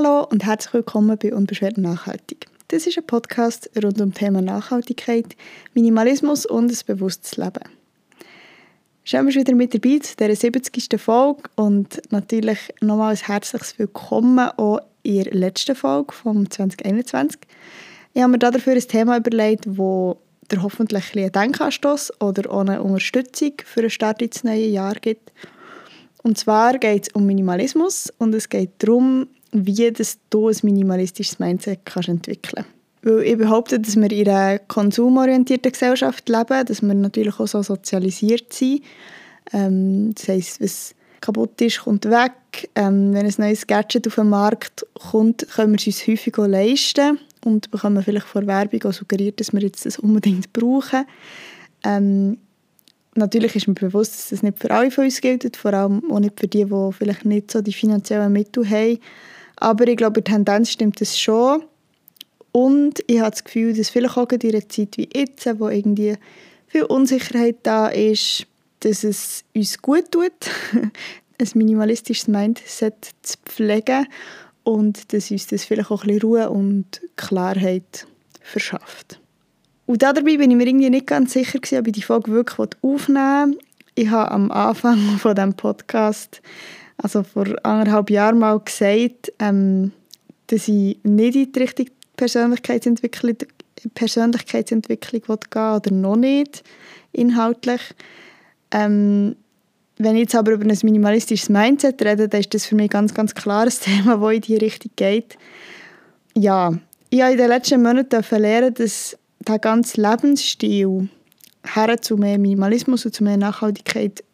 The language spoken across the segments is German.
Hallo und herzlich willkommen bei Unbeschwert Nachhaltig. Das ist ein Podcast rund um das Thema Nachhaltigkeit, Minimalismus und ein bewusstes Leben. Schön, dass wieder mit dabei zu dieser 70. Folge und natürlich nochmal ein herzliches Willkommen auch in der letzten Folge vom 2021. Ich habe mir dafür ein Thema überlegt, das dir hoffentlich ein Denkanstoss oder auch eine Unterstützung für einen Start ins neue Jahr gibt. Und zwar geht es um Minimalismus und es geht darum, wie das du ein minimalistisches Mindset kannst entwickeln kannst. Ich behaupte, dass wir in einer konsumorientierten Gesellschaft leben, dass wir natürlich auch so sozialisiert sind. Ähm, das heisst, was kaputt ist, kommt weg. Ähm, wenn ein neues Gadget auf den Markt kommt, können wir es uns häufig auch leisten und bekommen vielleicht vor Werbung auch suggeriert, dass wir jetzt das unbedingt brauchen. Ähm, natürlich ist mir bewusst, dass das nicht für alle von uns gilt, vor allem auch nicht für die, die vielleicht nicht so die finanziellen Mittel haben. Aber ich glaube, der Tendenz stimmt das schon. Und ich habe das Gefühl, dass vielleicht auch in einer Zeit wie jetzt, wo irgendwie viel Unsicherheit da ist, dass es uns gut tut, ein minimalistisches Mindset zu pflegen und dass uns das vielleicht auch ein bisschen Ruhe und Klarheit verschafft. Und dabei bin ich mir irgendwie nicht ganz sicher, ob ich die Folge wirklich aufnehmen will. Ich habe am Anfang von diesem Podcast, also vor anderthalb Jahren mal gesagt, ähm, dass ich nicht in die Richtung Persönlichkeitsentwicklung, Persönlichkeitsentwicklung gehen oder noch nicht, inhaltlich. Ähm, wenn ich jetzt aber über ein minimalistisches Mindset rede, dann ist das für mich ganz, ganz klar ein Thema, das in diese Richtung geht. Ja, ich habe in den letzten Monaten lernen, dass der ganze Lebensstil her zu mehr Minimalismus und zu mehr Nachhaltigkeit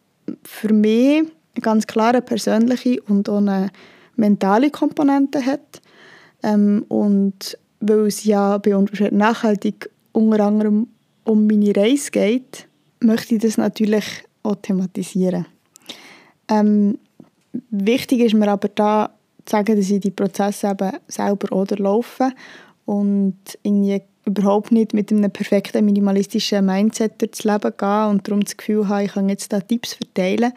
für mich ganz klare persönliche und auch eine mentale Komponente hat. Ähm, und weil es ja bei uns nachhaltig unter anderem um meine Reise geht, möchte ich das natürlich auch thematisieren. Ähm, wichtig ist mir aber da zu sagen, dass ich die Prozesse eben selber oder laufe und irgendwie überhaupt nicht mit einem perfekten minimalistischen Mindset durchs Leben gehe und darum das Gefühl habe, ich kann jetzt da Tipps verteilen.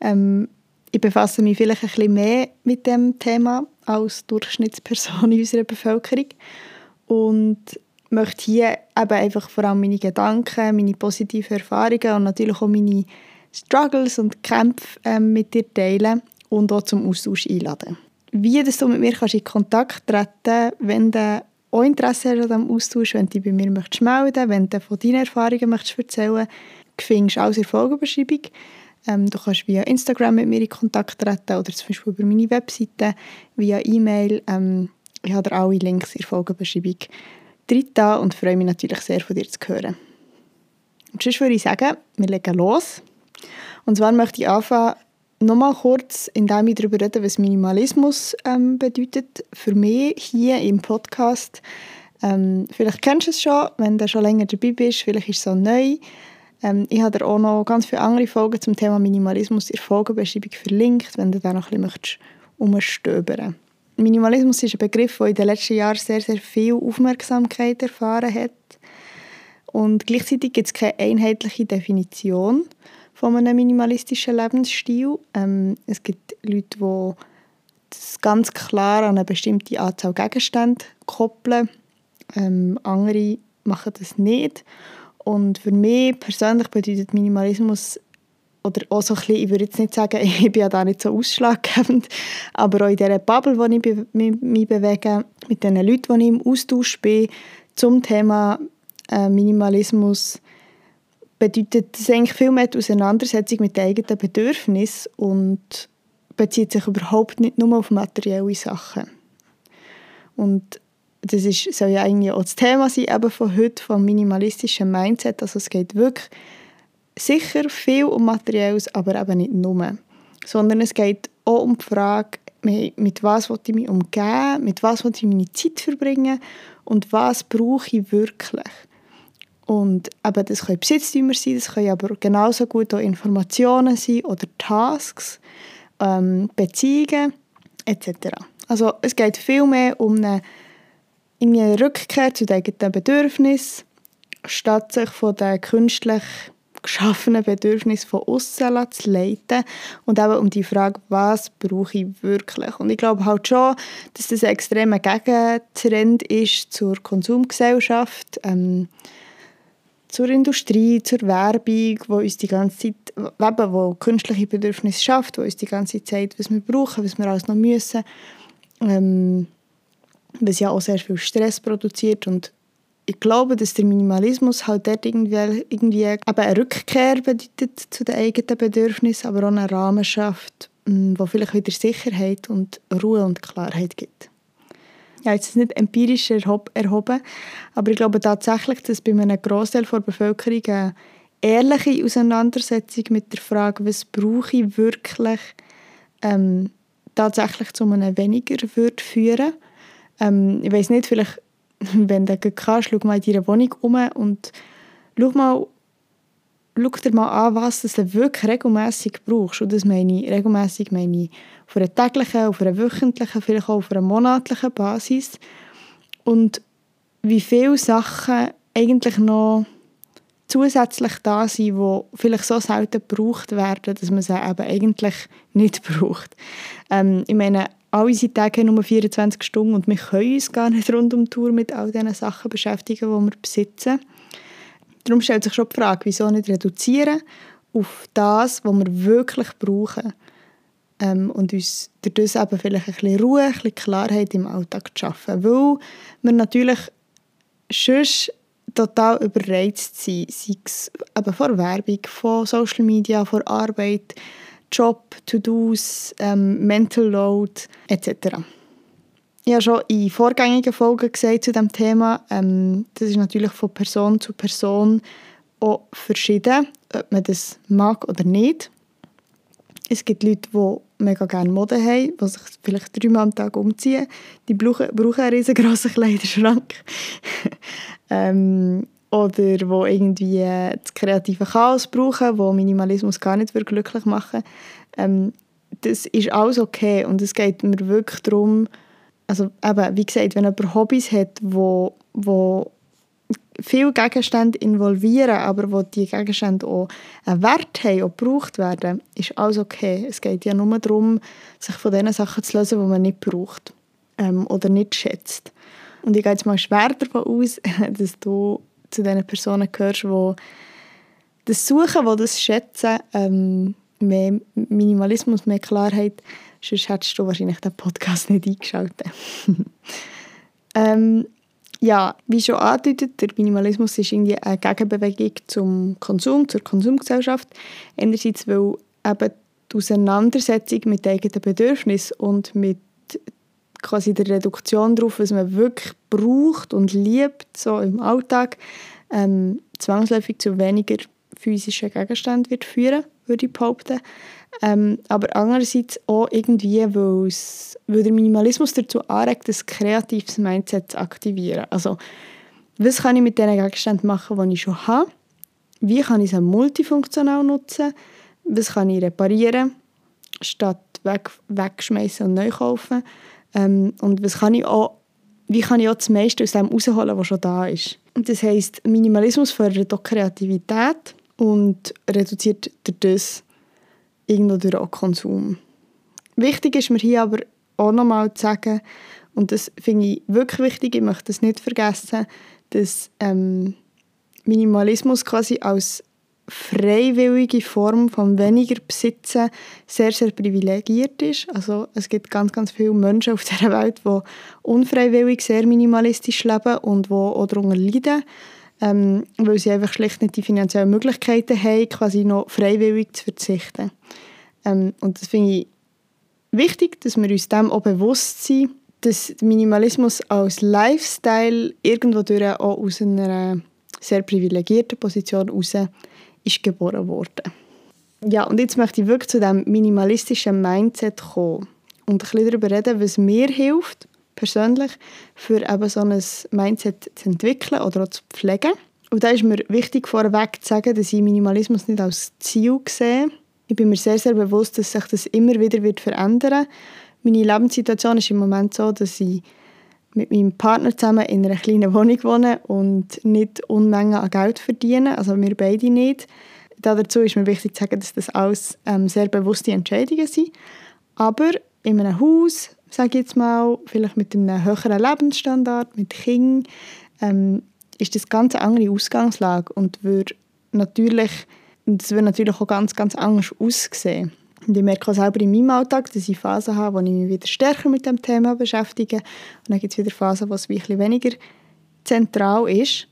Ähm, ich befasse mich vielleicht ein bisschen mehr mit dem Thema als Durchschnittsperson in unserer Bevölkerung und möchte hier eben einfach vor allem meine Gedanken, meine positiven Erfahrungen und natürlich auch meine Struggles und Kämpfe ähm, mit dir teilen und auch zum Austausch einladen. Wie dass du mit mir kannst in Kontakt treten wenn du auch Interesse hast an diesem Austausch, wenn du dich bei mir möchtest melden wenn du von deinen Erfahrungen möchtest erzählen findest du alles in der Folgenbeschreibung. Ähm, du kannst via Instagram mit mir in Kontakt treten oder zum Beispiel über meine Webseite, via E-Mail. Ähm, ich habe dir alle Links in der Folgenbeschreibung drin und freue mich natürlich sehr, von dir zu hören. Und sonst würde ich sagen, wir legen los. Und zwar möchte ich anfangen, nochmal kurz, indem ich darüber rede, was Minimalismus ähm, bedeutet. Für mich hier im Podcast. Ähm, vielleicht kennst du es schon, wenn du schon länger dabei bist, vielleicht ist es so neu. Ähm, ich habe auch noch ganz viele andere Folgen zum Thema Minimalismus in der Folgenbeschreibung verlinkt, wenn du da noch ein bisschen umstöbern möchtest. Minimalismus ist ein Begriff, der in den letzten Jahren sehr, sehr viel Aufmerksamkeit erfahren hat. Und gleichzeitig gibt es keine einheitliche Definition von einem minimalistischen Lebensstil. Ähm, es gibt Leute, die das ganz klar an eine bestimmte Anzahl Gegenstände koppeln. Ähm, andere machen das nicht. Und für mich persönlich bedeutet Minimalismus oder auch so ein bisschen, ich würde jetzt nicht sagen, ich bin ja da nicht so ausschlaggebend, aber auch in dieser Bubble, wo ich mich bewege, mit den Leuten, die ich im Austausch bin, zum Thema äh, Minimalismus, bedeutet das eigentlich viel mehr die Auseinandersetzung mit den eigenen Bedürfnissen und bezieht sich überhaupt nicht nur auf materielle Sachen. Und das ist, soll ja eigentlich auch das Thema sein eben von heute, vom minimalistischen Mindset. Also es geht wirklich sicher viel um Materielles, aber eben nicht nur. Sondern es geht auch um die Frage, mit was will ich mich umgeben, mit was will ich meine Zeit verbringen und was brauche ich wirklich. Und eben, das können Besitztümer sein, das können aber genauso gut auch Informationen sein oder Tasks, ähm, Beziehungen etc. Also es geht viel mehr um eine, eine Rückkehr zu den eigenen Bedürfnissen, statt sich von den künstlich geschaffenen Bedürfnisse von außen zu leiten und eben um die Frage, was brauche ich wirklich? Und ich glaube halt schon, dass das ein extremer Gegentrend ist zur Konsumgesellschaft, ähm, zur Industrie, zur Werbung, wo uns die ganze Zeit, eben, wo künstliche Bedürfnisse schafft, wo uns die ganze Zeit was wir brauchen, was wir alles noch müssen. Ähm, was ja auch sehr viel Stress produziert und ich glaube, dass der Minimalismus halt dort irgendwie, irgendwie eben eine Rückkehr bedeutet zu den eigenen Bedürfnissen, aber auch einen Rahmen schafft, mm, wo vielleicht wieder Sicherheit und Ruhe und Klarheit gibt. Ja, jetzt ist es nicht empirisch erhoben, aber ich glaube tatsächlich, dass bei einem Großteil der Bevölkerung eine ehrliche Auseinandersetzung mit der Frage, was brauche ich wirklich, ähm, tatsächlich zu einem weniger würde führen. Ähm, ich weiß nicht, vielleicht wenn du kannst, schau mal in deiner Wohnung um und schau mal, schau dir mal an, was du wirklich regelmäßig brauchst. Und das meine ich regelmäßig meine ich auf einer täglichen, auf einer wöchentlichen, vielleicht auch auf einer monatlichen Basis. Und wie viele Sachen eigentlich noch zusätzlich da sind, die vielleicht so selten gebraucht werden, dass man sie eben eigentlich nicht braucht. Ähm, ich meine, all unsere Tage haben nur 24 Stunden und wir können uns gar nicht rund um die Tour mit all diesen Sachen beschäftigen, die wir besitzen. Darum stellt sich schon die Frage, wieso nicht reduzieren auf das, was wir wirklich brauchen ähm, und uns dadurch eben vielleicht ein bisschen Ruhe, ein bisschen Klarheit im Alltag zu schaffen, weil wir natürlich sonst total überreizt sind, sei es eben von Werbung, von Social Media, von Arbeit, Job, To-Dos, ähm, Mental Load etc. Ich habe schon in vorgängigen Folgen gesagt zu diesem Thema, ähm, das ist natürlich von Person zu Person auch verschieden, ob man das mag oder nicht. Es gibt Leute, die mega gerne Mode haben, die sich vielleicht dreimal am Tag umziehen. Die brauchen einen riesengroßen Kleiderschrank. ähm, oder wo irgendwie äh, das kreative Chaos brauchen, wo Minimalismus gar nicht glücklich machen ähm, das ist alles okay und es geht mir wirklich darum, also eben, wie gesagt, wenn jemand Hobbys hat, wo, wo viele Gegenstände involvieren, aber wo die Gegenstände auch einen Wert haben und gebraucht werden, ist alles okay. Es geht ja nur darum, sich von den Sachen zu lösen, die man nicht braucht ähm, oder nicht schätzt. Und ich gehe jetzt mal schwer davon aus, dass du zu den Personen gehörst, die das Suchen, die das Schätzen, ähm, mehr Minimalismus, mehr Klarheit, sonst hättest du wahrscheinlich den Podcast nicht eingeschaltet. ähm, ja, wie schon angedeutet, der Minimalismus ist irgendwie eine Gegenbewegung zum Konsum, zur Konsumgesellschaft. Einerseits, weil eben die Auseinandersetzung mit eigenen Bedürfnissen und mit quasi der Reduktion darauf, was man wirklich braucht und liebt, so im Alltag, ähm, zwangsläufig zu weniger physischen Gegenständen wird führen, würde ich behaupten. Ähm, aber andererseits auch irgendwie, weil der Minimalismus dazu anregt, ein kreatives Mindset zu aktivieren. Also, was kann ich mit den Gegenständen machen, die ich schon habe? Wie kann ich sie multifunktional nutzen? Was kann ich reparieren, statt weg, wegschmeißen und neu kaufen? Ähm, und was kann ich auch, wie kann ich auch das meiste aus dem rausholen, was schon da ist? Das heisst, Minimalismus fördert auch Kreativität und reduziert das irgendwo durch auch Konsum. Wichtig ist mir hier aber auch nochmal zu sagen, und das finde ich wirklich wichtig, ich möchte das nicht vergessen, dass ähm, Minimalismus quasi als freiwillige Form von weniger Besitzen sehr, sehr privilegiert ist. Also es gibt ganz, ganz viele Menschen auf dieser Welt, die unfreiwillig sehr minimalistisch leben und die auch darunter leiden, ähm, weil sie einfach schlicht nicht die finanziellen Möglichkeiten haben, quasi noch freiwillig zu verzichten. Ähm, und das finde ich wichtig, dass wir uns dem auch bewusst sind, dass Minimalismus als Lifestyle irgendwo durch auch aus einer sehr privilegierten Position heraus ist geboren worden. Ja, und jetzt möchte ich wirklich zu diesem minimalistischen Mindset kommen und ein bisschen darüber reden, was mir hilft, persönlich, für eben so ein Mindset zu entwickeln oder auch zu pflegen. Und da ist mir wichtig vorweg zu sagen, dass ich Minimalismus nicht als Ziel sehe. Ich bin mir sehr, sehr bewusst, dass sich das immer wieder wird verändern wird. Meine Lebenssituation ist im Moment so, dass ich mit meinem Partner zusammen in einer kleinen Wohnung wohne und nicht Unmengen an Geld verdiene, also wir beide nicht. Dazu ist mir wichtig zu sagen, dass das alles ähm, sehr bewusste Entscheidungen sind. Aber in einem Haus, sage ich jetzt mal, vielleicht mit einem höheren Lebensstandard, mit Kindern, ähm, ist das ganz eine andere Ausgangslage und würde natürlich, das würde natürlich auch ganz, ganz anders aussehen. Und ich merke auch selber in meinem Alltag, dass ich Phasen habe, wo ich mich wieder stärker mit dem Thema beschäftige. Und dann gibt es wieder Phasen, wo es ein bisschen weniger zentral ist.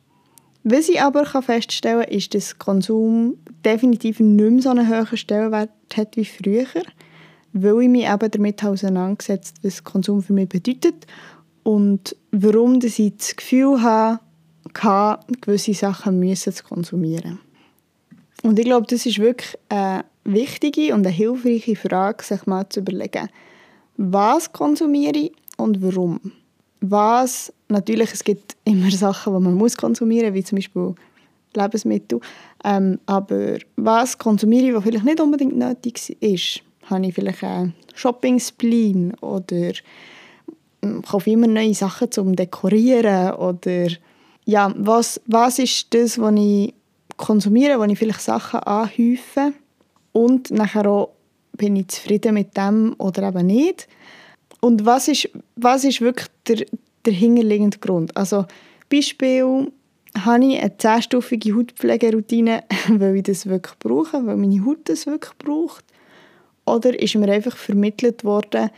Was ich aber feststellen kann, ist, dass Konsum definitiv nicht mehr so einen hohen Stellenwert hat wie früher, weil ich mich eben damit auseinandergesetzt was Konsum für mich bedeutet und warum dass ich das Gefühl habe, gewisse Sachen müssen zu konsumieren. Und ich glaube, das ist wirklich eine wichtige und eine hilfreiche Frage, sich mal zu überlegen, was konsumiere ich und warum. Was, natürlich, es gibt immer Sachen, die man muss konsumieren muss, wie zum Beispiel Lebensmittel. Ähm, aber was konsumiere ich, was vielleicht nicht unbedingt nötig ist? Habe ich vielleicht einen Shopping-Spleen oder ähm, kaufe immer neue Sachen zum Dekorieren oder ja, was, was ist das, was ich konsumiere, wo ich vielleicht Sachen anhäufe und nachher auch bin ich zufrieden mit dem oder eben nicht. Und was ist, was ist wirklich der, der hinterliegende Grund? Also Beispiel, habe ich eine zehnstufige Hautpflegeroutine, weil ich das wirklich brauche, weil meine Haut das wirklich braucht? Oder ist mir einfach vermittelt worden,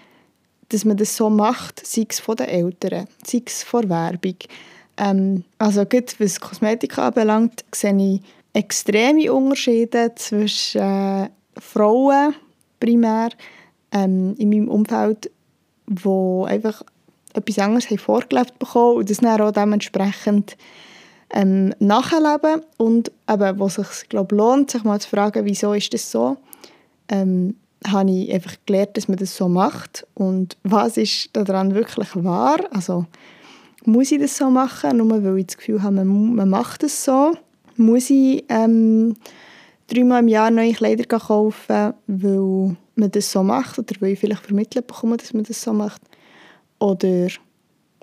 dass man das so macht, sei es von den Eltern, sei es von Werbung, ähm, also gerade was Kosmetik anbelangt, sehe ich extreme Unterschiede zwischen äh, Frauen primär ähm, in meinem Umfeld, die einfach etwas anderes haben vorgelebt bekommen und das dann auch dementsprechend ähm, nachleben und eben, wo es sich glaub, lohnt, sich mal zu fragen, wieso ist das so, ähm, habe ich einfach gelernt, dass man das so macht und was ist daran wirklich wahr, also muss ich das so machen, nur weil ich das Gefühl habe, man, man macht es so? Muss ich ähm, dreimal im Jahr neue Kleider kaufen, weil man das so macht oder weil ich vielleicht vermittelt bekomme, dass man das so macht? Oder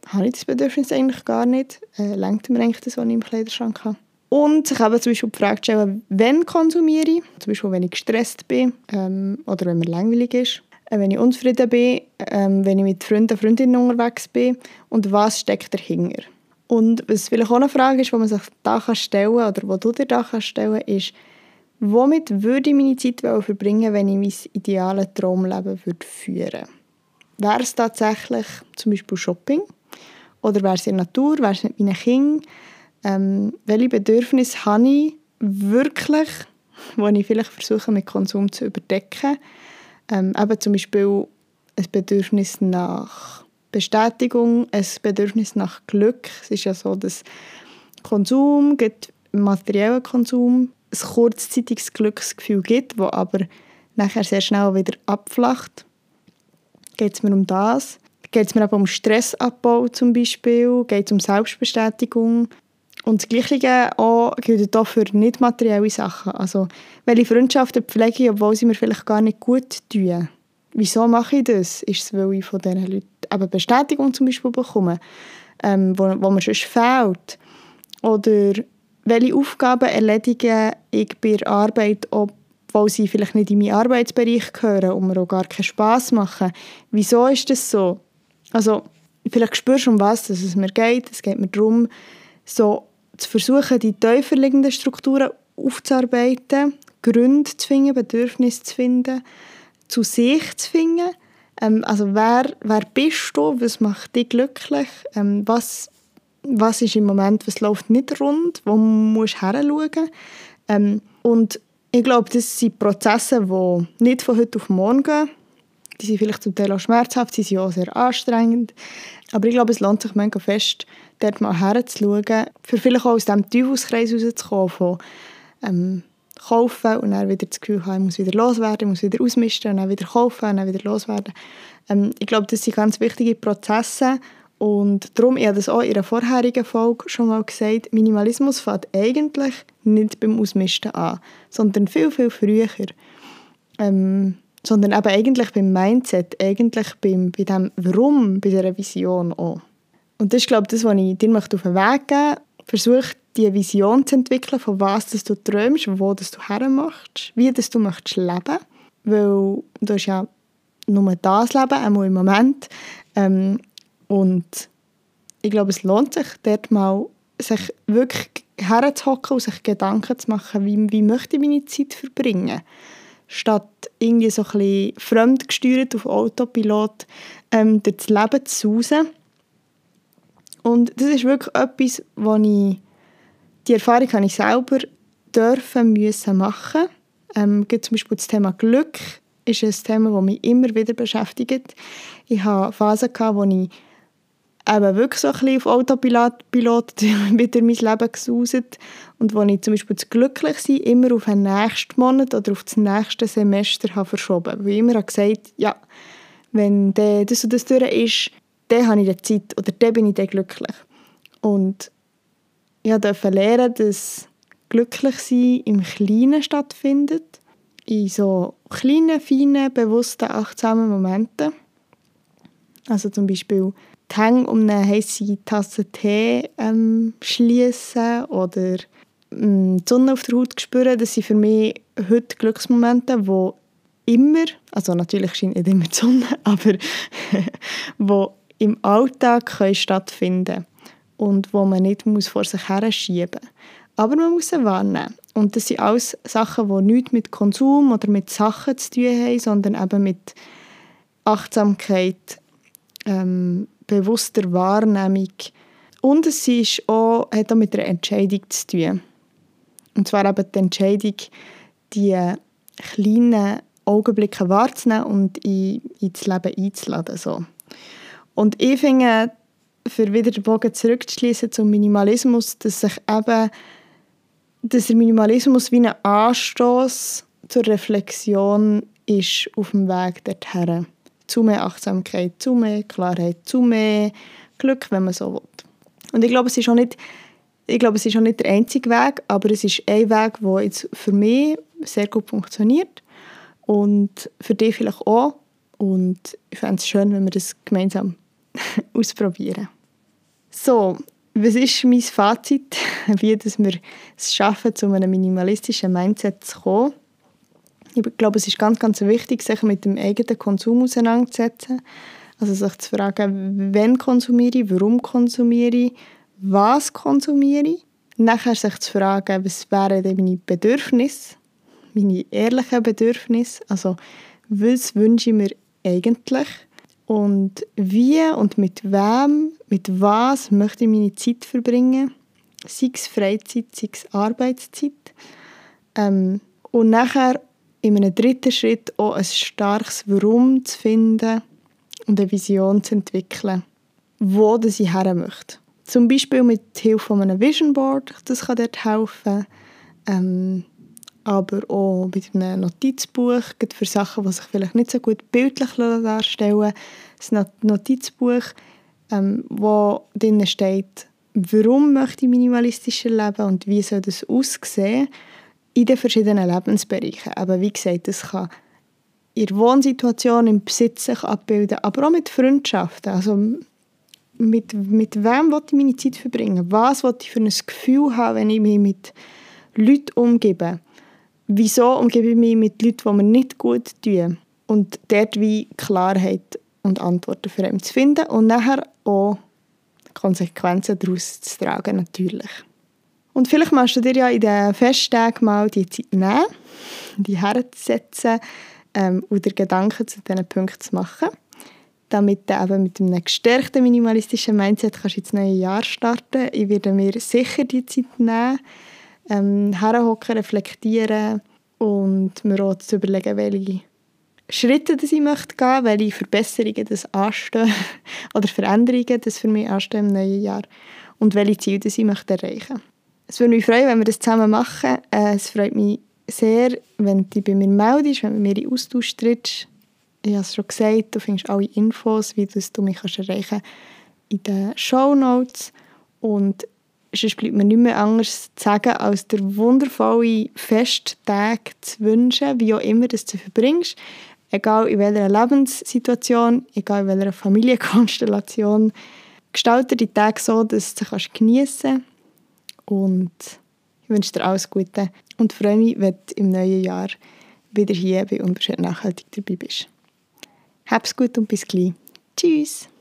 habe ich das Bedürfnis eigentlich gar nicht? Äh, lenkt mir eigentlich das, was ich im Kleiderschrank habe? Und sich eben zum Beispiel die Frage stellen, wann konsumiere ich? Zum Beispiel, wenn ich gestresst bin ähm, oder wenn mir langweilig ist. Äh, wenn ich unzufrieden bin, ähm, wenn ich mit Freunden, Freundinnen unterwegs bin und was steckt dahinter. Und was vielleicht auch eine Frage ist, die man sich da stellen kann, oder wo du dir da stellen kannst, ist, womit würde ich meine Zeit verbringen, wenn ich mein ideales Traumleben würde führen Wäre es tatsächlich zum Beispiel Shopping? Oder wäre es in der Natur? Wäre es mit meinen Kindern? Ähm, welche Bedürfnisse habe ich wirklich, die ich vielleicht versuche mit Konsum zu überdecken? Ähm, eben zum Beispiel ein Bedürfnis nach Bestätigung, ein Bedürfnis nach Glück. Es ist ja so, dass Konsum, materieller Konsum, ein kurzzeitiges Glücksgefühl gibt, das aber nachher sehr schnell wieder abflacht. Geht es mir um das? Geht es mir aber um Stressabbau zum Beispiel? Geht es um Selbstbestätigung? Und das Gleiche gilt auch für nicht materielle Sachen. Also, welche Freundschaften pflege ich, obwohl sie mir vielleicht gar nicht gut tun. Wieso mache ich das? Ist es, weil ich von diesen Leuten eben Bestätigung zum Beispiel bekomme, ähm, wo, wo mir sonst fehlt? Oder welche Aufgaben erledige ich bei der Arbeit, obwohl sie vielleicht nicht in meinen Arbeitsbereich gehören und mir auch gar keinen Spass machen? Wieso ist das so? Also, vielleicht spürst du, um was es mir geht. Es geht mir darum, so zu versuchen, die tiefer liegenden Strukturen aufzuarbeiten, Gründe zu finden, Bedürfnisse zu finden, zu sich zu finden. Ähm, also wer, wer bist du, was macht dich glücklich, ähm, was, was ist im Moment, was läuft nicht rund, wo musst du hinschauen. Ähm, und ich glaube, das sind Prozesse, die nicht von heute auf morgen gehen. Die sind vielleicht zum Teil auch schmerzhaft, sie sind auch sehr anstrengend. Aber ich glaube, es lohnt sich mega fest, dort mal herzuschauen, für vielleicht auch aus diesem Teufelskreis rauszukommen, von ähm, kaufen und dann wieder das Gefühl haben, ich muss wieder loswerden, ich muss wieder ausmisten und dann wieder kaufen und dann wieder loswerden. Ähm, ich glaube, das sind ganz wichtige Prozesse und darum, ich habe das auch in einer vorherigen Folge schon mal gesagt, Minimalismus fängt eigentlich nicht beim Ausmisten an, sondern viel, viel früher. Ähm, sondern eben eigentlich beim Mindset, eigentlich beim, bei dem Warum, bei dieser Vision auch. Und das ist, glaube ich, das, was ich dir auf den Weg geben möchte, versuch die Vision zu entwickeln, von was dass du träumst, wo dass du hermachst, wie dass du möchtest leben. Weil du hast ja nur das Leben, einmal im Moment. Ähm, und ich glaube, es lohnt sich, dort mal sich wirklich herzuhocken und sich Gedanken zu machen, wie, wie möchte ich meine Zeit verbringen. Statt irgendwie so ein bisschen fremdgesteuert auf Autopilot ähm, durch das Leben zu sausen. Und das ist wirklich etwas, wo ich, die Erfahrung habe ich selber dürfen, müssen machen. Ähm, zum Beispiel das Thema Glück ist ein Thema, das mich immer wieder beschäftigt. Ich hatte Phasen, wo ich eben wirklich so ein bisschen auf Autopilot Pilot wieder mein Leben gesuset und wo ich zum Beispiel das Glücklichsein immer auf den nächsten Monat oder auf das nächste Semester habe verschoben habe. Weil ich immer habe gesagt ja, wenn das und das durch ist, dann habe ich die Zeit oder dann bin ich dann glücklich. Und ich durfte lernen, dass Glücklichsein im Kleinen stattfindet, in so kleinen, feinen, bewussten, achtsamen Momenten. Also zum Beispiel die Hänge um eine heiße Tasse Tee ähm, schließen oder ähm, die Sonne auf der Haut spüren, das sind für mich heute Glücksmomente, wo immer, also natürlich scheint nicht immer die Sonne, aber wo im Alltag können stattfinden und wo man nicht muss vor sich her schieben muss. Aber man muss sie wahrnehmen. Und das sind alles Sachen, die nichts mit Konsum oder mit Sachen zu tun haben, sondern eben mit Achtsamkeit, ähm, bewusster Wahrnehmung. Und es ist auch, hat auch mit einer Entscheidung zu tun. Und zwar eben die Entscheidung, die kleinen Augenblicke wahrzunehmen und in, ins Leben einzuladen. So. Und ich finde, für wieder den Bogen zurückzuschließen zum Minimalismus, dass sich eben dass der Minimalismus wie ein Anstoß zur Reflexion ist auf dem Weg dorthin zu mehr Achtsamkeit, zu mehr Klarheit, zu mehr Glück, wenn man so will. Und ich glaube, es ist auch nicht, ich glaube, es ist auch nicht der einzige Weg, aber es ist ein Weg, der jetzt für mich sehr gut funktioniert und für dich vielleicht auch. Und ich fände es schön, wenn wir das gemeinsam ausprobieren. So, was ist mein Fazit, wie dass wir es schaffen, zu einem minimalistischen Mindset zu kommen? Ich glaube, es ist ganz, ganz wichtig, sich mit dem eigenen Konsum auseinanderzusetzen. Also sich zu fragen, wann konsumiere ich, warum konsumiere ich, was konsumiere ich. Nachher sich zu fragen, was wären denn meine Bedürfnisse, meine ehrlichen Bedürfnisse. Also, was wünsche ich mir eigentlich? Und wie und mit wem, mit was möchte ich meine Zeit verbringen? Sei es Freizeit, sei es Arbeitszeit. Ähm, und nachher in einem dritten Schritt auch ein starkes Warum zu finden und eine Vision zu entwickeln, wo das ich her möchte. Zum Beispiel mit Hilfe von einem Vision Board, das kann dort helfen. Ähm, aber auch mit einem Notizbuch, für Sachen, die sich vielleicht nicht so gut bildlich darstellen lassen. Ein Notizbuch, ähm, wo drin steht, warum möchte ich minimalistischer leben und wie soll das aussehen in den verschiedenen Lebensbereichen. Aber wie gesagt, das kann in der Wohnsituation, im Besitz sich abbilden, aber auch mit Freundschaften. Also mit, mit wem will ich meine Zeit verbringen? Was will ich für ein Gefühl haben, wenn ich mich mit Leuten umgebe? Wieso umgebe ich mich mit Leuten, die mir nicht gut tun? Und dort wie Klarheit und Antworten für ihn zu finden und nachher auch Konsequenzen daraus zu tragen, natürlich. Und vielleicht machst du dir ja in den Festtagen mal die Zeit nehmen, die herzusetzen ähm, oder Gedanken zu diesen Punkten zu machen, damit du eben mit einem gestärkten minimalistischen Mindset kannst ins neue Jahr starten. Ich werde mir sicher die Zeit nehmen, ähm, herhocken, reflektieren und mir auch zu überlegen, welche Schritte das ich möchte gehen, welche Verbesserungen das anstehen oder Veränderungen das für mich anstehen im neuen Jahr und welche Ziele das ich möchte erreichen möchte. Es würde mich freuen, wenn wir das zusammen machen. Äh, es freut mich sehr, wenn du bei mir meldest, wenn du mit mir in Austausch trittst. Ich habe es schon gesagt, du findest alle Infos, wie du mich erreichen kannst, in den Show Notes. Und sonst bleibt mir nicht mehr anders zu sagen, als dir wundervolle Festtag zu wünschen, wie auch immer das du verbringst. Egal in welcher Lebenssituation, egal in welcher Familienkonstellation. Gestalte die Tage so, dass du sie geniessen kannst Und ich wünsche dir alles Gute und freue mich, wenn du im neuen Jahr wieder hier bei Unbeschwert Nachhaltig dabei bist. Hab's gut und bis gleich. Tschüss!